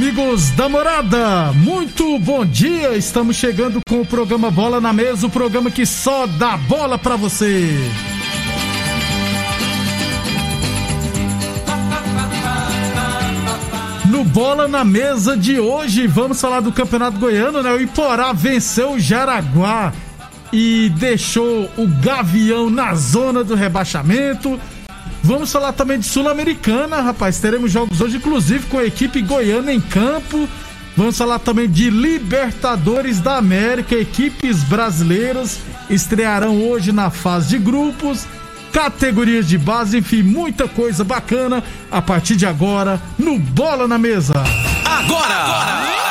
Amigos da morada, muito bom dia. Estamos chegando com o programa Bola na Mesa o programa que só dá bola pra você. No Bola na Mesa de hoje, vamos falar do Campeonato Goiano, né? O Iporá venceu o Jaraguá e deixou o Gavião na zona do rebaixamento. Vamos falar também de Sul-Americana, rapaz. Teremos jogos hoje, inclusive com a equipe goiana em campo. Vamos falar também de Libertadores da América. Equipes brasileiras estrearão hoje na fase de grupos, categorias de base, enfim, muita coisa bacana a partir de agora no Bola na Mesa. Agora! agora!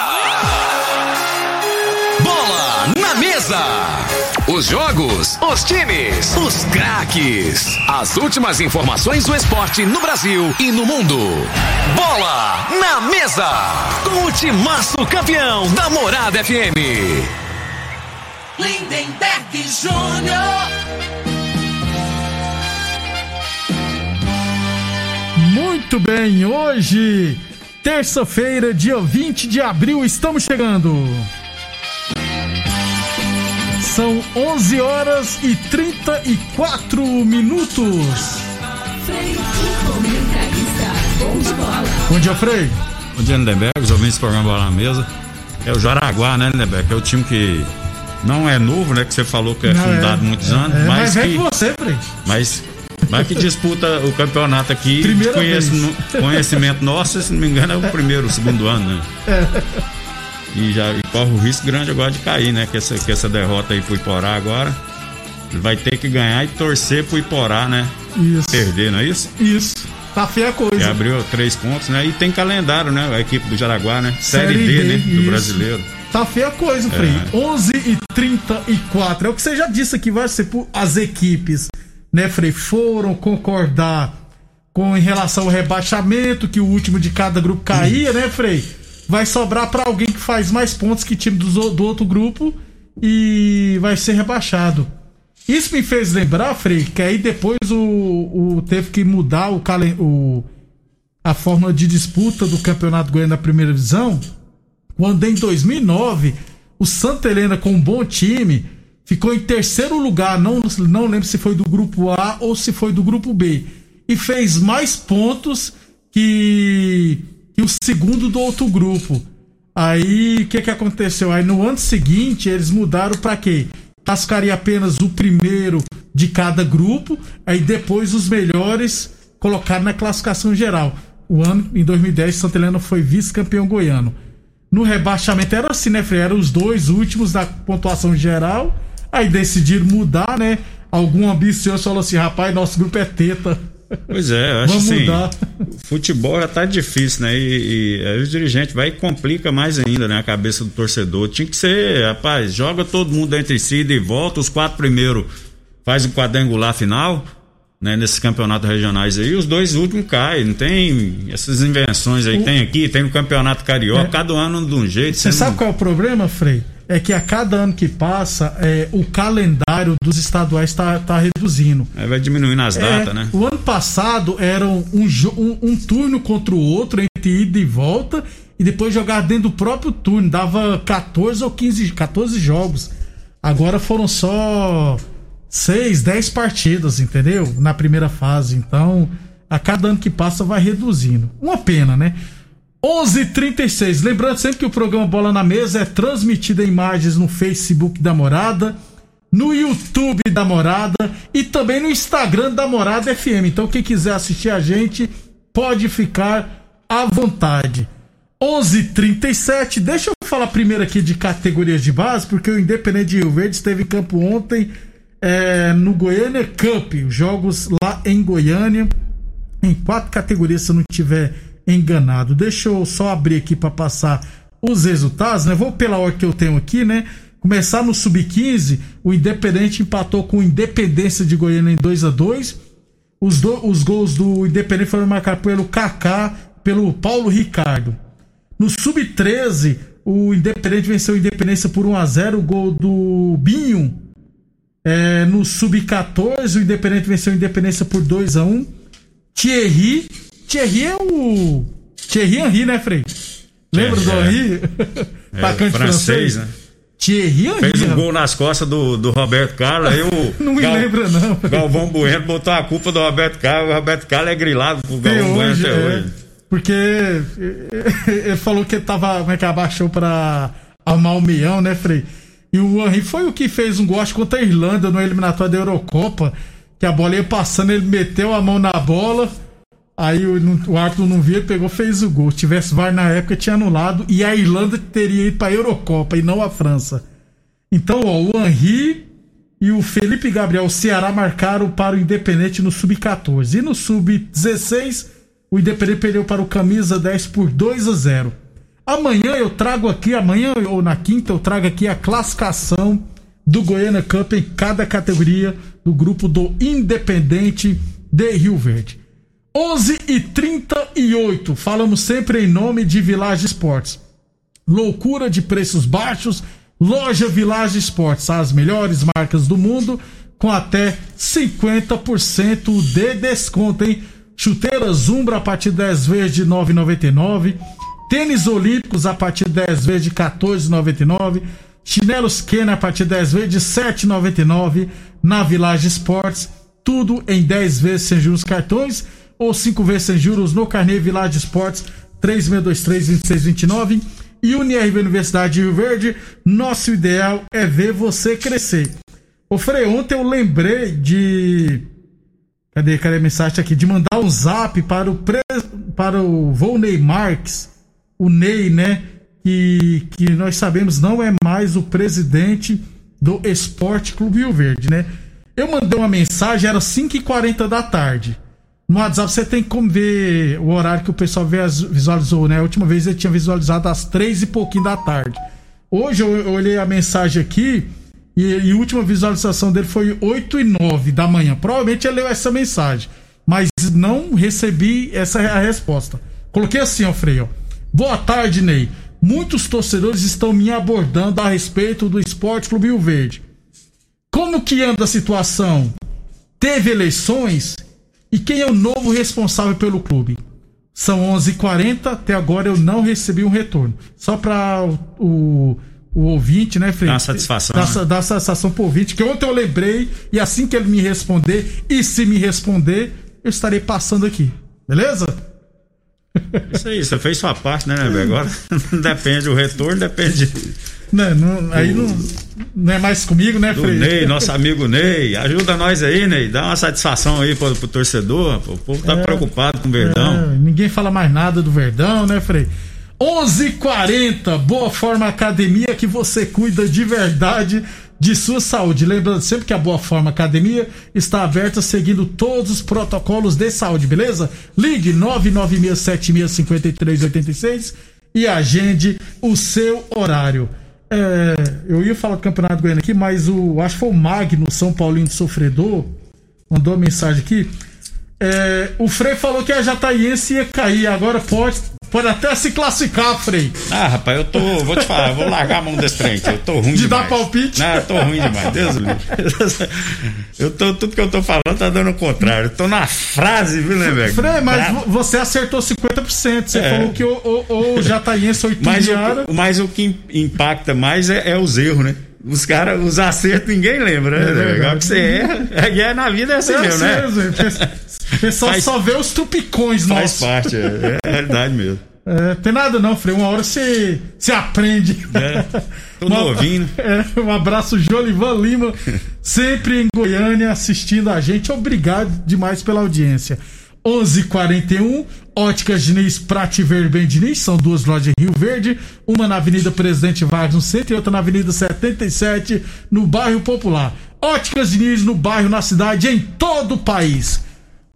Os jogos, os times, os craques. As últimas informações do esporte no Brasil e no mundo. Bola na mesa. Com o timaço campeão da Morada FM. Lindenberg Júnior. Muito bem, hoje, terça-feira, dia 20 de abril, estamos chegando. São 11 horas e 34 minutos. Bom dia, Frei. Bom dia, Lindenberg. Os ouvintes do programa Bola na Mesa. É o Jaraguá, né, Lindenberg? É o time que não é novo, né? Que você falou que é não, fundado é, muitos anos. É, mas, mas que, é você, Frei. Mas, mas que disputa o campeonato aqui. Primeira conhece, conhecimento nosso, se não me engano, é o primeiro, o segundo ano, né? É e já e corre o risco grande agora de cair, né? Que essa, que essa derrota aí pro Iporá agora. Ele vai ter que ganhar e torcer pro Iporá, né? Isso. Perder, não é isso? Isso. Tá feia a coisa. E abriu três pontos, né? E tem calendário, né? A equipe do Jaraguá, né? Série, Série D, D, né? Do brasileiro. Tá feia a coisa, Frei. É. 11 e 34. É o que você já disse aqui, vai ser por as equipes, né, Frei? Foram concordar com em relação ao rebaixamento, que o último de cada grupo caía, hum. né, Frei? vai sobrar para alguém faz mais pontos que time do, do outro grupo e vai ser rebaixado. Isso me fez lembrar, Frei, que aí depois o, o teve que mudar o, o a forma de disputa do Campeonato Goiano da primeira divisão, quando em 2009 o Santa Helena com um bom time ficou em terceiro lugar, não, não lembro se foi do grupo A ou se foi do grupo B, e fez mais pontos que e o segundo do outro grupo. Aí o que, que aconteceu? Aí no ano seguinte eles mudaram para quê? Tascaria apenas o primeiro de cada grupo, aí depois os melhores colocaram na classificação geral. O ano, em 2010, Santa Helena foi vice-campeão goiano. No rebaixamento era assim, né, Frei? Eram os dois últimos da pontuação geral. Aí decidiram mudar, né? Algum ambicioso falou assim: rapaz, nosso grupo é teta. Pois é, eu acho Vamos assim, mudar. futebol já tá difícil, né? E, e aí o dirigente vai e complica mais ainda, né? A cabeça do torcedor. Tinha que ser, rapaz, joga todo mundo entre si e volta, os quatro primeiros faz o quadrangular final, né? Nesses campeonatos regionais aí, os dois últimos caem, não tem essas invenções aí, o... tem aqui, tem o campeonato carioca, é. cada ano de um jeito. Você sabe não... qual é o problema, Frei? é que a cada ano que passa, é, o calendário dos estaduais está tá reduzindo. É, vai diminuindo as é, datas, né? O ano passado era um, um, um, turno contra o outro, entre ida e volta, e depois jogar dentro do próprio turno. Dava 14 ou 15, 14 jogos. Agora foram só 6, 10 partidas, entendeu? Na primeira fase. Então, a cada ano que passa vai reduzindo. Uma pena, né? 11:36. Lembrando sempre que o programa Bola na Mesa é transmitido em imagens no Facebook da Morada, no YouTube da Morada e também no Instagram da Morada FM. Então quem quiser assistir a gente pode ficar à vontade. 11:37. Deixa eu falar primeiro aqui de categorias de base, porque o Independente de Rio Verde esteve em campo ontem é, no Goiânia Cup, jogos lá em Goiânia, em quatro categorias, se eu não tiver enganado. Deixa eu só abrir aqui para passar os resultados, né? Vou pela hora que eu tenho aqui, né? Começar no Sub-15, o Independente empatou com o Independência de Goiânia em 2 a 2 os, do, os gols do Independente foram marcados pelo Kaká, pelo Paulo Ricardo. No Sub-13, o Independente venceu o Independência por 1 a 0 o gol do Binho. É, no Sub-14, o Independente venceu o Independência por 2 a 1 Thierry. Thierry é o. Thierry Henry, né, Frei? Lembra do Henry? É, Atacante francês, francês, né? Thierry Henry. Fez um gol nas costas do, do Roberto Carlos. Aí o não me Gal, lembra, não. Galvão Bueno botou a culpa do Roberto Carlos. O Roberto Carlos é grilado pro Galvão Bueno até é, hoje. Porque ele falou que ele tava. Como é que abaixou pra armar o meião, né, Frei? E o Henry foi o que fez um gol contra a Irlanda no eliminatório da Eurocopa. Que a bola ia passando, ele meteu a mão na bola. Aí o, o árbitro não via, pegou, fez o gol. Se tivesse VAR na época, tinha anulado. E a Irlanda teria ido para a Eurocopa e não a França. Então, ó, o Henry e o Felipe Gabriel, o Ceará, marcaram para o Independente no Sub-14. E no Sub-16, o Independente perdeu para o Camisa 10 por 2 a 0. Amanhã eu trago aqui, amanhã ou na quinta, eu trago aqui a classificação do Goiânia Cup em cada categoria do grupo do Independente de Rio Verde. 11 e 38 falamos sempre em nome de Village Esportes. Loucura de preços baixos, loja Village Esportes, as melhores marcas do mundo com até 50% de desconto, hein? Chuteiras Zumbra a partir de 10 vezes de 9,99. Tênis Olímpicos a partir de 10 vezes de 14,99. Chinelos Kenner a partir de 10 vezes de 7,99 na Village Esportes. Tudo em 10 vezes sem juros cartões ou 5 vezes sem juros no Carnê Village Esportes 3623-2629. E UniRV Universidade de Rio Verde, nosso ideal é ver você crescer. Ô Frei, ontem eu lembrei de. Cadê, cadê a mensagem aqui? De mandar um zap para o, pre... para o Volney Marques, o Ney, né? que, que nós sabemos não é mais o presidente do Esporte Clube Rio Verde, né? Eu mandei uma mensagem, era 5h40 da tarde. No WhatsApp você tem como ver o horário que o pessoal visualizou, né? A última vez ele tinha visualizado às 3 e pouquinho da tarde. Hoje eu olhei a mensagem aqui e, e a última visualização dele foi 8 e 9 da manhã. Provavelmente ele leu essa mensagem, mas não recebi essa a resposta. Coloquei assim, ó, Freio. Boa tarde, Ney muitos torcedores estão me abordando a respeito do Esporte Clube Rio Verde. Como que anda a situação? Teve eleições? E quem é o novo responsável pelo clube? São 11h40, até agora eu não recebi um retorno. Só para o, o, ouvinte, né, Fred? Dá satisfação. Dá, né? dá satisfação pro ouvinte, que ontem eu lembrei, e assim que ele me responder, e se me responder, eu estarei passando aqui. Beleza? Isso aí, você fez sua parte, né, né Agora depende, o retorno depende. Não, não, aí não, não é mais comigo, né, Frei? Ney, nosso amigo Ney. Ajuda nós aí, Ney. Dá uma satisfação aí pro, pro torcedor. O povo tá é, preocupado com o Verdão. É, ninguém fala mais nada do Verdão, né, Frei? 11:40 Boa Forma Academia que você cuida de verdade de sua saúde. Lembrando sempre que a Boa Forma Academia está aberta seguindo todos os protocolos de saúde, beleza? Ligue 996765386 e agende o seu horário. É, eu ia falar do Campeonato Goiano aqui, mas o acho que foi o Magno São Paulino de Sofredor mandou uma mensagem aqui. É, o Frei falou que a Jataiense ia cair, agora pode Pode até se classificar, Frei. Ah, rapaz, eu tô. Vou te falar, vou largar a mão desse trem. Eu tô ruim De demais. dar palpite? Não, eu tô ruim demais. Deus livre. Eu tô, tudo que eu tô falando tá dando o contrário. Eu tô na frase, viu, né, velho? Frei, mas Bra... você acertou 50%. Você é. falou que o, o, o Jataiense 8 mas, o, mas o que impacta mais é, é os erros, né? Os caras, os acertos ninguém lembra, né? É, Agora que você erra, é, é, na vida é assim é mesmo, né? O pessoal faz, só vê os tupicões nossos. Faz parte, é, é realidade mesmo. É, tem nada não, Frei. Uma hora você, você aprende. É, tô novinho. É, um abraço, Jolivan Lima, sempre em Goiânia assistindo a gente. Obrigado demais pela audiência. 11:41 Óticas Diniz, Prate Ver Bem Diniz, são duas lojas em Rio Verde, uma na Avenida Presidente Vargas no centro e outra na Avenida 77 no bairro Popular. Óticas Diniz no bairro, na cidade, em todo o país.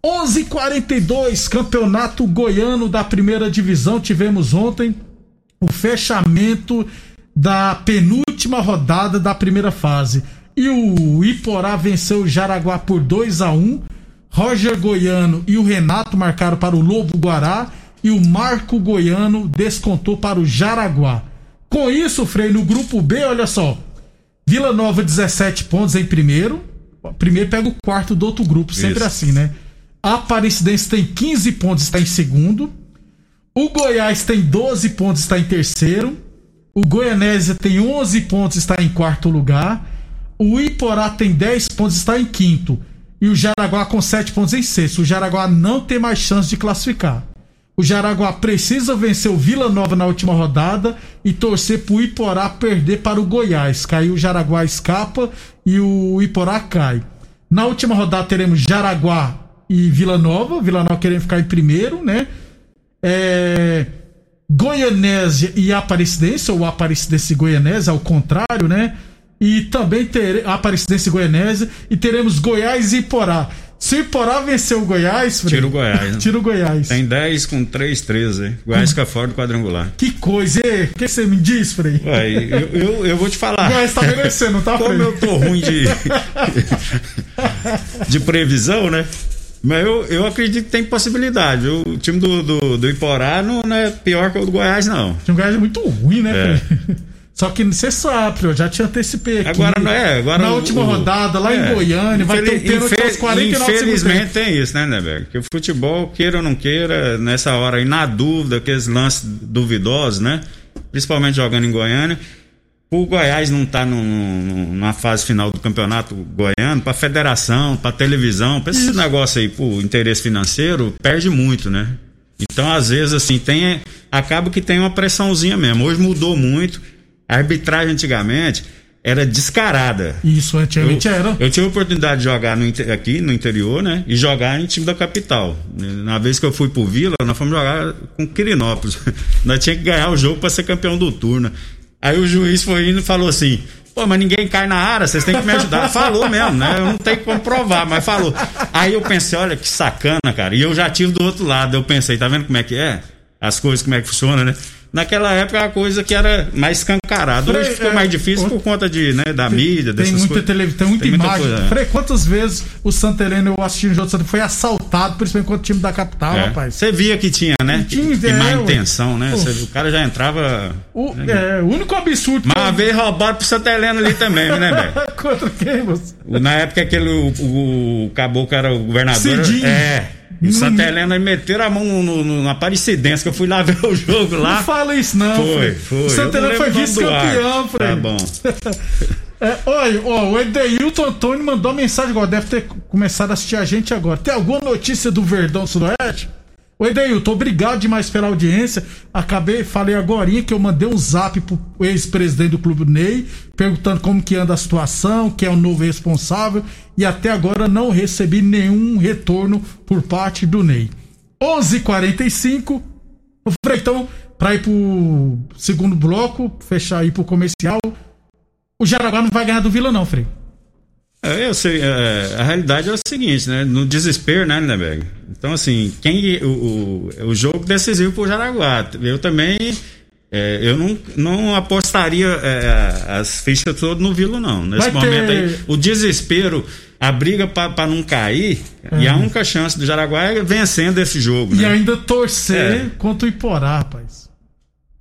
11:42 Campeonato Goiano da Primeira Divisão tivemos ontem o fechamento da penúltima rodada da primeira fase. E o Iporá venceu o Jaraguá por 2 a 1 Roger Goiano e o Renato marcaram para o Lobo Guará e o Marco Goiano descontou para o Jaraguá. Com isso, Frei, no grupo B, olha só. Vila Nova 17 pontos em primeiro. Primeiro pega o quarto do outro grupo, sempre isso. assim, né? A Aparecidense tem 15 pontos, está em segundo. O Goiás tem 12 pontos, está em terceiro. O Goianésia tem 11 pontos, está em quarto lugar. O Iporá tem 10 pontos, está em quinto e o Jaraguá com 7 pontos em sexto. O Jaraguá não tem mais chance de classificar. O Jaraguá precisa vencer o Vila Nova na última rodada e torcer pro Iporá perder para o Goiás. Caiu o Jaraguá escapa e o Iporá cai. Na última rodada teremos Jaraguá e Vila Nova. Vila Nova querendo ficar em primeiro, né? É... Goianésia e Aparecidense, ou Aparecidense e Goianésia, ao contrário, né? e também ter Aparecidense Goianésia e teremos Goiás e Iporá. Se o Iporá vencer o Goiás, Frei, tira o Goiás. Né? Tira o Goiás. Tem 10 com 3, 13. Goiás fica fora do quadrangular. Que coisa, o que você me diz, Frei? Ué, eu, eu, eu, vou te falar. O Goiás tá merecendo, tá, Frei? Como eu tô ruim de, de previsão, né? Mas eu, eu acredito que tem possibilidade. O time do, do, do Iporá não, não é pior que o do Goiás, não. O time do Goiás é muito ruim, né, é. Só que você sabe, eu já te antecipei aqui. Agora não é, agora Na última o, rodada, lá é, em Goiânia, vai ter um pênalti aos 49 Infelizmente tem isso, né, Neberg? Que o futebol, queira ou não queira, nessa hora aí, na dúvida, aqueles lances duvidosos, né? Principalmente jogando em Goiânia. O Goiás não tá no, na fase final do campeonato goiano, pra federação, pra televisão, pra esse negócio aí, pro interesse financeiro, perde muito, né? Então, às vezes, assim, tem. Acaba que tem uma pressãozinha mesmo. Hoje mudou muito a arbitragem antigamente era descarada. Isso, antigamente eu, era. Eu tive a oportunidade de jogar no, aqui no interior, né? E jogar em time da capital. Na vez que eu fui pro Vila, nós fomos jogar com Quirinópolis. nós tínhamos que ganhar o jogo para ser campeão do turno. Aí o juiz foi indo e falou assim: Pô, mas ninguém cai na área, vocês têm que me ajudar. Falou mesmo, né? Eu não tenho como provar, mas falou. Aí eu pensei, olha que sacana, cara. E eu já tive do outro lado. Eu pensei, tá vendo como é que é? As coisas, como é que funciona, né? Naquela época a coisa que era mais escancarada. Hoje ficou é, mais difícil por conta de, né, da mídia, tem muita televisão, tem muita tem imagem. Muita Frei, quantas vezes o Santa Helena, eu assisti no jogo Santa, foi assaltado, principalmente contra o time da capital, é. rapaz. Você via que tinha, né? Tinha, que, má intenção, né? Cê, o cara já entrava. O, né? é, o único absurdo. Mas uma vez roubaram pro Santa Helena ali também, né, velho? contra quem, você? Na época aquele o, o, o caboclo era o governador. Cidinho. É. E Santa Helena meteram a mão no, no, na Aparecidense, que eu fui lá ver o jogo lá. Não fala isso, não. Foi, foi. Santa Helena foi vice-campeão, Fred. Tá bom. é, olha, ó, o Edeilton Antônio mandou mensagem agora, deve ter começado a assistir a gente agora. Tem alguma notícia do Verdão Sudoeste? Oi, Deilton, obrigado demais pela audiência. Acabei, falei agora que eu mandei um zap pro ex-presidente do Clube Ney, perguntando como que anda a situação, quem é o novo responsável, e até agora não recebi nenhum retorno por parte do Ney. 11:45. Então, para ir pro segundo bloco, fechar aí pro comercial, o Jaraguá não vai ganhar do Vila não, Frei. É, eu sei, é, a realidade é o seguinte, né? No desespero, né, Lindeberg? Então, assim, quem o, o, o jogo decisivo pro Jaraguá. Eu também. É, eu não, não apostaria é, as fichas todas no Vila, não. Nesse Vai momento ter... aí, o desespero, a briga para não cair, e a uhum. única chance do Jaraguá é vencendo esse jogo. E né? ainda torcer é. contra o Iporá, rapaz.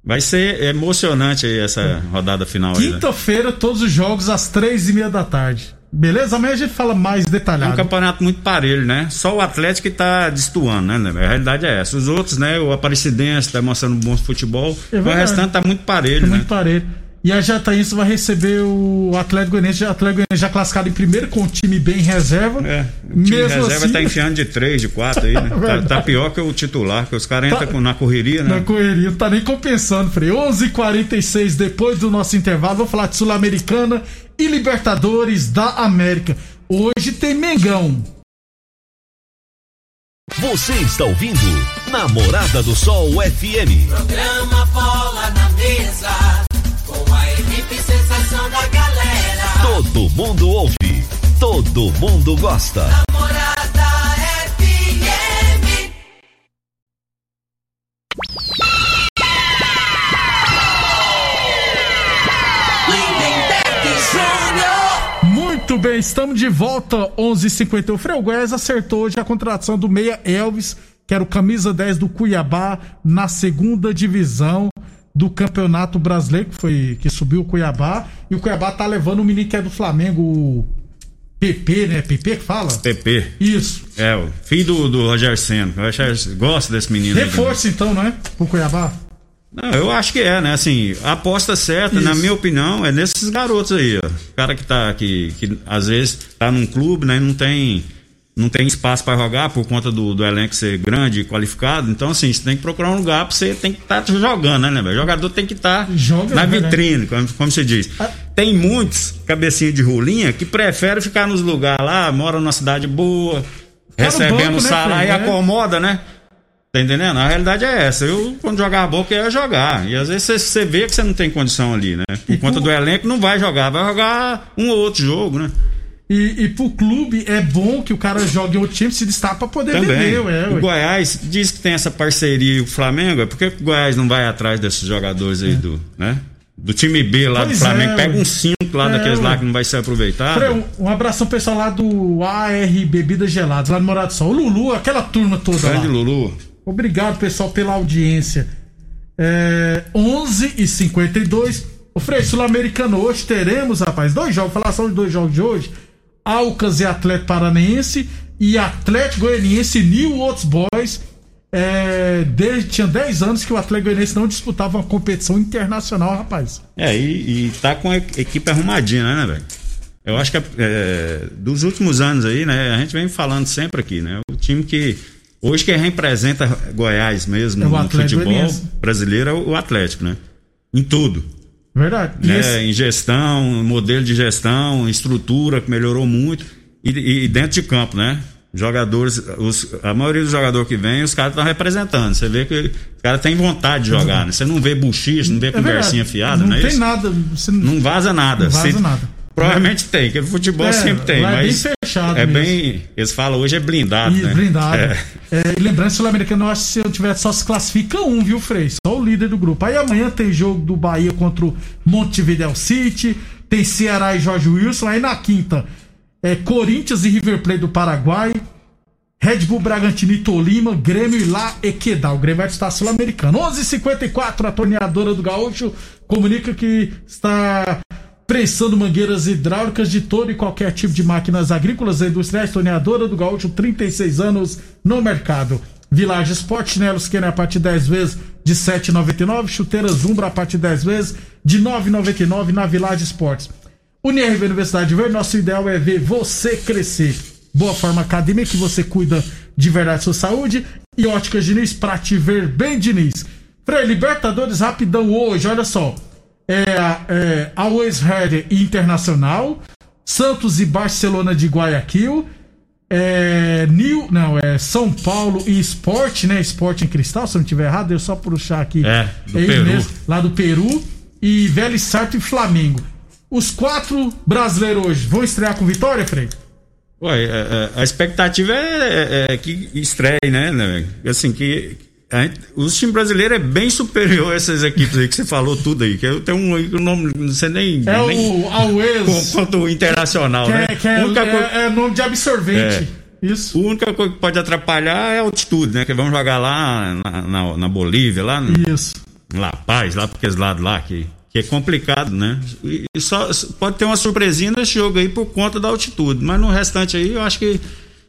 Vai ser emocionante aí essa rodada final. Né? Quinta-feira, todos os jogos às três e meia da tarde. Beleza? Amanhã a gente fala mais detalhado. É um campeonato muito parelho, né? Só o Atlético que tá destoando, né? A realidade é essa. Os outros, né? O Aparecidense tá mostrando bom futebol. É o restante tá muito parelho, tá né? Muito parelho. E a Jataínse vai receber o Atlético Goianiense, o Atlético Goianiense já classificado em primeiro com o time bem reserva. É, o time Mesmo reserva assim... tá enfiando de 3, de 4 aí, né? tá, tá, pior que o titular, que os caras tá, entram na correria, né? Na correria, não tá nem compensando, Frei. 11:46 h 46 depois do nosso intervalo, vou falar de Sul-Americana e Libertadores da América. Hoje tem Mengão. Você está ouvindo Namorada do Sol FM. Programa Bola na Mesa, Todo mundo ouve, todo mundo gosta. Namorada FM. Muito bem, estamos de volta, 11:51. O Frei Goiás acertou hoje a contratação do Meia Elvis, que era o camisa 10 do Cuiabá, na segunda divisão do Campeonato Brasileiro, que foi que subiu o Cuiabá. E o Cuiabá tá levando o menino que é do Flamengo, o PP, né? PP que fala? PP. Isso. É, o filho do, do Roger Senna. Eu acho, gosto desse menino. aí Reforço então, não é? Pro Cuiabá. Não, eu acho que é, né? Assim, a aposta certa, Isso. na minha opinião, é nesses garotos aí, ó. O cara que tá aqui, que às vezes tá num clube, né? Não tem, não tem espaço para jogar por conta do, do elenco ser grande e qualificado. Então, assim, você tem que procurar um lugar pra você tem que estar jogando, né, né, velho? O jogador tem que estar Joga, na né? vitrine, como, como se diz. Ah. Tem muitos cabecinha de rolinha que preferem ficar nos lugares lá, moram numa cidade boa, Tá recebendo banco, né, salário e Fred? É. acomoda, né? Tá entendendo? A realidade é essa. Eu, quando jogava bola, eu ia jogar. E às vezes você, você vê que você não tem condição ali, né? Por E conta tu- do elenco, não vai jogar. Vai jogar um ou outro jogo, né? E, e pro clube é bom que o cara jogue em outro time, se destaca pra poder Também. vender, ué, o ué. Goiás diz que tem essa parceria e o Flamengo. É por que o Goiás não vai atrás desses jogadores aí do, né? Do time B lá Pois do Flamengo. é, Pega uns cinco lá É, daqueles lá que não vai ser aproveitado. Um, um abração pessoal lá do AR Bebidas Geladas, lá no Morado do Sol. O Lulu, aquela turma toda Grande lá. Lulu. Obrigado, pessoal, pela audiência. É, 11 e 52 O Frei, Sul-Americano, hoje teremos, rapaz, dois jogos. Falar só de dois jogos de hoje. Alcas e Atlético Paranaense e Atlético Goianiense New Old Boys. É, desde, tinha 10 anos que o Atlético Goianiense não disputava uma competição internacional, rapaz. É, e, e tá com a equipe arrumadinha, né, velho? Eu acho que é, dos últimos anos aí, né, a gente vem falando sempre aqui, né? O time que hoje que representa Goiás mesmo É no futebol Goianiense. brasileiro é o Atlético, né? Em tudo. Verdade. Né? Em gestão, modelo de gestão, estrutura que melhorou muito e, e dentro de campo, né? Jogadores, os- a maioria dos jogadores que vem, os caras estão representando. Você vê que os caras têm vontade de jogar, né? Você não vê buchiche, não vê é conversinha verdade. fiada, não não é tem isso? nada. Você Não vaza nada. Não vaza nada. Provavelmente tem, porque futebol É, sempre tem, lá é mas bem fechado é mesmo. bem, eles falam hoje é blindado, E né? blindado. É. É, e lembrando, Sul-Americano, eu acho que se eu tiver só se classifica um, viu, Frei? Só o líder do grupo. Aí amanhã tem jogo do Bahia contra o Montevideo City, tem Ceará e Jorge Wilson. Aí na quinta, é Corinthians e River Plate do Paraguai, Red Bull Bragantino e Tolima, Grêmio e lá Equedal. O Grêmio vai estar sul-americano. 11:54 a torneadora do Gaúcho comunica que está prensando mangueiras hidráulicas de todo e qualquer tipo de máquinas agrícolas e industriais. Torneadora do Gaúcho, 36 anos no mercado. Village Sport, chinelos Kenner a partir de 10 vezes de 7,99. Chuteiras Umbra a partir de 10 vezes de 9,99 na Village Sports. UniRV Universidade Verde, nosso ideal é ver você crescer. Boa Forma Academia, que você cuida de verdade sua saúde. E Óticas Diniz, pra te ver bem, Diniz. Frei, Libertadores, rapidão hoje, olha só. É, é Always Ready Internacional, Santos e Barcelona de Guayaquil, é, New, não, é São Paulo e Sport, né? Sport em Cristal, se eu não estiver errado, eu só puxar aqui. É, do ele Peru. lá do Peru. E Vélez Sarto e Flamengo. Os quatro brasileiros hoje vão estrear com vitória, Frei? Ué, é, é, a expectativa é, é- é que estreie, né? né? Assim, que a gente- os times brasileiros é bem superior a essas equipes aí que você falou tudo aí. Que eu tenho um o nome, não sei nem. É nem o Always, quanto o internacional, que, né? é, que é, única é- coisa- é nome de absorvente. Isso. A única coisa que pode atrapalhar é a altitude, né? Que vamos jogar lá na, na- na Bolívia, lá no, Isso. La Paz, lá para aqueles lados lá, que, que é complicado, né? E, e só pode ter uma surpresinha nesse jogo aí por conta da altitude. Mas no restante aí, eu acho que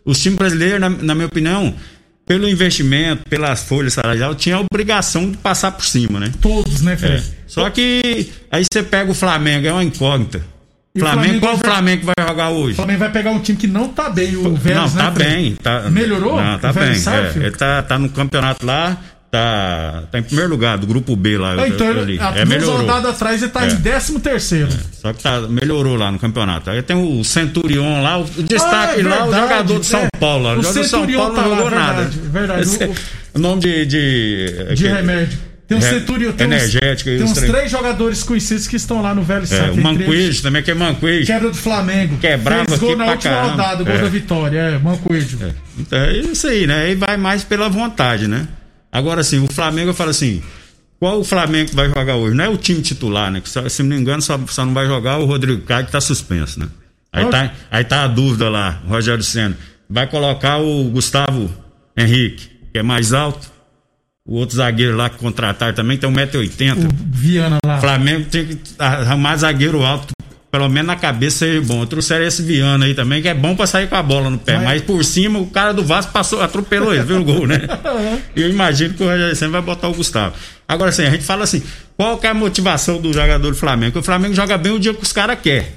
os times brasileiros, na, na minha opinião, pelo investimento, pelas folhas salariais, tinha a obrigação de passar por cima, né? Todos, né, Frei? É. Só que aí você pega o Flamengo, é uma incógnita. O Flamengo, Flamengo qual o vai- Flamengo vai jogar hoje? O Flamengo vai pegar um time que não tá bem, o Vélez, não, né, tá Frei? bem. Tá, Melhorou? Não, tá bem. É, ele tá, tá no campeonato lá, tá, tá em primeiro lugar do grupo B lá. É, então, ali. Há é, duas rodadas atrás ele tá é. em 13 terceiro. É, só que tá, melhorou lá no campeonato. Aí tem o Centurion lá, o destaque ah, é lá, o jogador de São é. Paulo. O jogador de São Paulo tá não jogou nada. Verdade. Esse, o, nome de. De, de remédio. Tem um Centurion, tem energético. Uns, tem uns três jogadores conhecidos que estão lá no Velho é, O Manquejo também, que é Manquejo. Quebra do Flamengo. Quebrava Fez gol na última caramba. rodada, gol é. da vitória. É, Manquejo. É. Então é isso aí, né? Aí vai mais pela vontade, né? Agora, assim, o Flamengo, eu falo assim, qual o Flamengo que vai jogar hoje? Não é o time titular, né? Que, se não me engano, só, só não vai jogar o Rodrigo Caio, que tá suspenso, né? Aí tá, aí tá a dúvida lá, Rogério Senna. Vai colocar o Gustavo Henrique, que é mais alto, o outro zagueiro lá que contrataram também tem 1,80m. Viana lá. Flamengo tem que arrumar zagueiro alto, pelo menos na cabeça seja bom. Trouxeram esse Viana aí também, que é bom pra sair com a bola no pé. Mas, mas por cima, o cara do Vasco passou, atropelou ele, viu o gol, né? Eu imagino que o Rogério Senna vai botar o Gustavo. Agora, assim, a gente fala assim: qual que é a motivação do jogador do Flamengo? Porque o Flamengo joga bem o dia que os caras querem.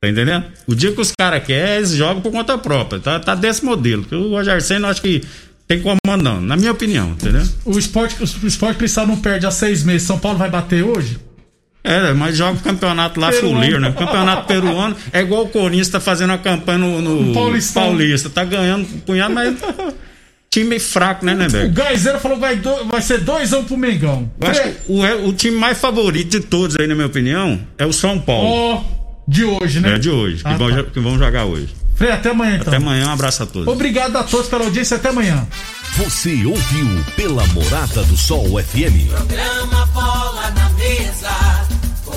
Tá entendendo? O dia que os caras querem, eles jogam por conta própria. Tá, tá desse modelo. Porque o Rogério Senna, eu acho que tem como não, na minha opinião, entendeu? O esporte, o esporte cristal não perde há seis meses. São Paulo vai bater hoje? É, mas joga o campeonato lá fuleiro, né? O campeonato peruano é igual o Corinthians tá fazendo a campanha no, no Paulista. Tá ganhando um punhado, mas time fraco, né, né, O Gaizeiro falou que vai, do, vai ser 2 a 1 um pro Mengão. Eu acho que o, é, o time mais favorito de todos aí, na minha opinião, é o São Paulo. Ó, oh, de hoje, né? É, de hoje, ah, que, vão, tá. que vão jogar hoje. Frei, até amanhã então. Até amanhã, um abraço a todos. Obrigado a todos pela audiência, até amanhã. Você ouviu pela Morada do Sol FM. Programa